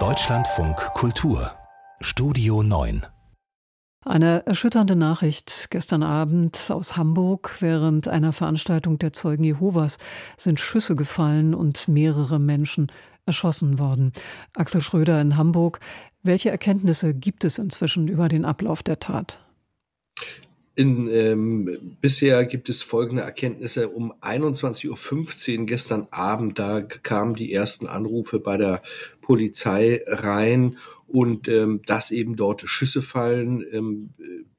Deutschlandfunk Kultur Studio 9 eine erschütternde Nachricht gestern Abend aus Hamburg. Während einer Veranstaltung der Zeugen Jehovas sind Schüsse gefallen und mehrere Menschen erschossen worden. Axel Schröder in Hamburg. Welche Erkenntnisse gibt es inzwischen über den Ablauf der Tat? In, ähm, bisher gibt es folgende Erkenntnisse. Um 21.15 Uhr gestern Abend, da kamen die ersten Anrufe bei der Polizei rein und ähm, dass eben dort Schüsse fallen. Ähm,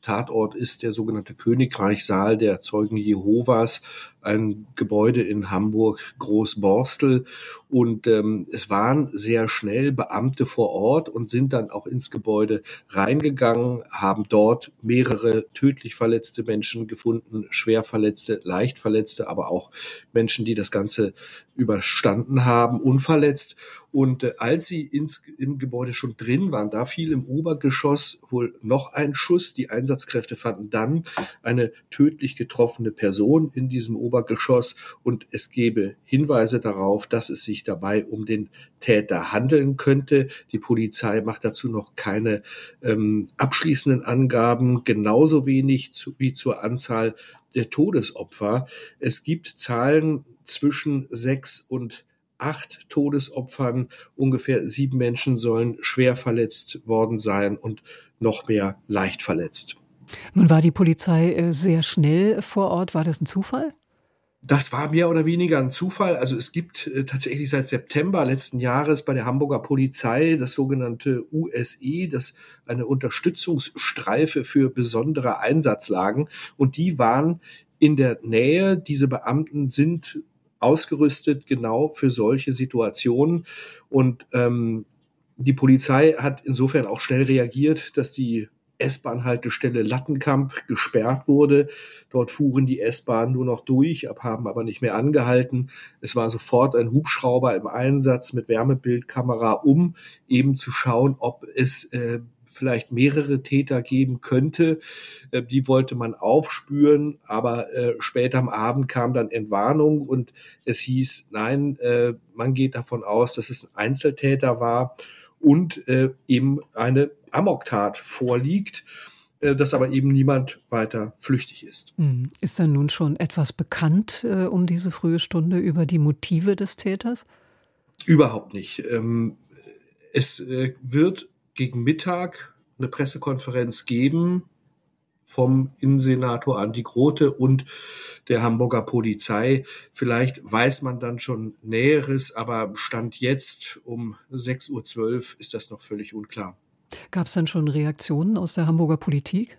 Tatort ist der sogenannte Königreichsaal der Zeugen Jehovas, ein Gebäude in Hamburg Großborstel. Und ähm, es waren sehr schnell Beamte vor Ort und sind dann auch ins Gebäude reingegangen, haben dort mehrere tödlich verletzte Menschen gefunden, schwer verletzte, leicht verletzte, aber auch Menschen, die das Ganze überstanden haben, unverletzt. Und äh, als sie ins, im Gebäude schon drin waren, da fiel im Obergeschoss wohl noch ein Schuss. Die Einsatzkräfte fanden dann eine tödlich getroffene Person in diesem Obergeschoss und es gebe Hinweise darauf, dass es sich dabei um den Täter handeln könnte. Die Polizei macht dazu noch keine ähm, abschließenden Angaben, genauso wenig zu, wie zur Anzahl der Todesopfer. Es gibt Zahlen zwischen sechs und acht Todesopfern. Ungefähr sieben Menschen sollen schwer verletzt worden sein und noch mehr leicht verletzt. Nun war die Polizei äh, sehr schnell vor Ort. War das ein Zufall? Das war mehr oder weniger ein Zufall. Also es gibt äh, tatsächlich seit September letzten Jahres bei der Hamburger Polizei das sogenannte USE, das eine Unterstützungsstreife für besondere Einsatzlagen. Und die waren in der Nähe. Diese Beamten sind ausgerüstet genau für solche Situationen. Und ähm, die Polizei hat insofern auch schnell reagiert, dass die S-Bahn-Haltestelle Lattenkamp gesperrt wurde. Dort fuhren die S-Bahnen nur noch durch, haben aber nicht mehr angehalten. Es war sofort ein Hubschrauber im Einsatz mit Wärmebildkamera, um eben zu schauen, ob es äh, vielleicht mehrere Täter geben könnte. Äh, die wollte man aufspüren, aber äh, später am Abend kam dann Entwarnung und es hieß, nein, äh, man geht davon aus, dass es ein Einzeltäter war und äh, eben eine Amoktat vorliegt, äh, dass aber eben niemand weiter flüchtig ist. Hm. Ist denn nun schon etwas bekannt äh, um diese frühe Stunde über die Motive des Täters? Überhaupt nicht. Ähm, es äh, wird gegen Mittag eine Pressekonferenz geben vom Innensenator Andi Grote und der Hamburger Polizei. Vielleicht weiß man dann schon Näheres, aber Stand jetzt um 6.12 Uhr ist das noch völlig unklar. Gab es denn schon Reaktionen aus der Hamburger Politik?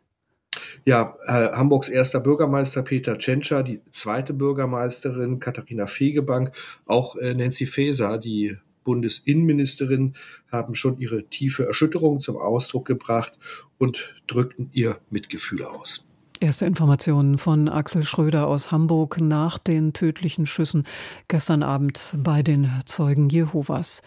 Ja, äh, Hamburgs erster Bürgermeister Peter Tschentscher, die zweite Bürgermeisterin Katharina Fegebank, auch äh, Nancy Faeser, die Bundesinnenministerin haben schon ihre tiefe Erschütterung zum Ausdruck gebracht und drückten ihr Mitgefühl aus. Erste Informationen von Axel Schröder aus Hamburg nach den tödlichen Schüssen gestern Abend bei den Zeugen Jehovas.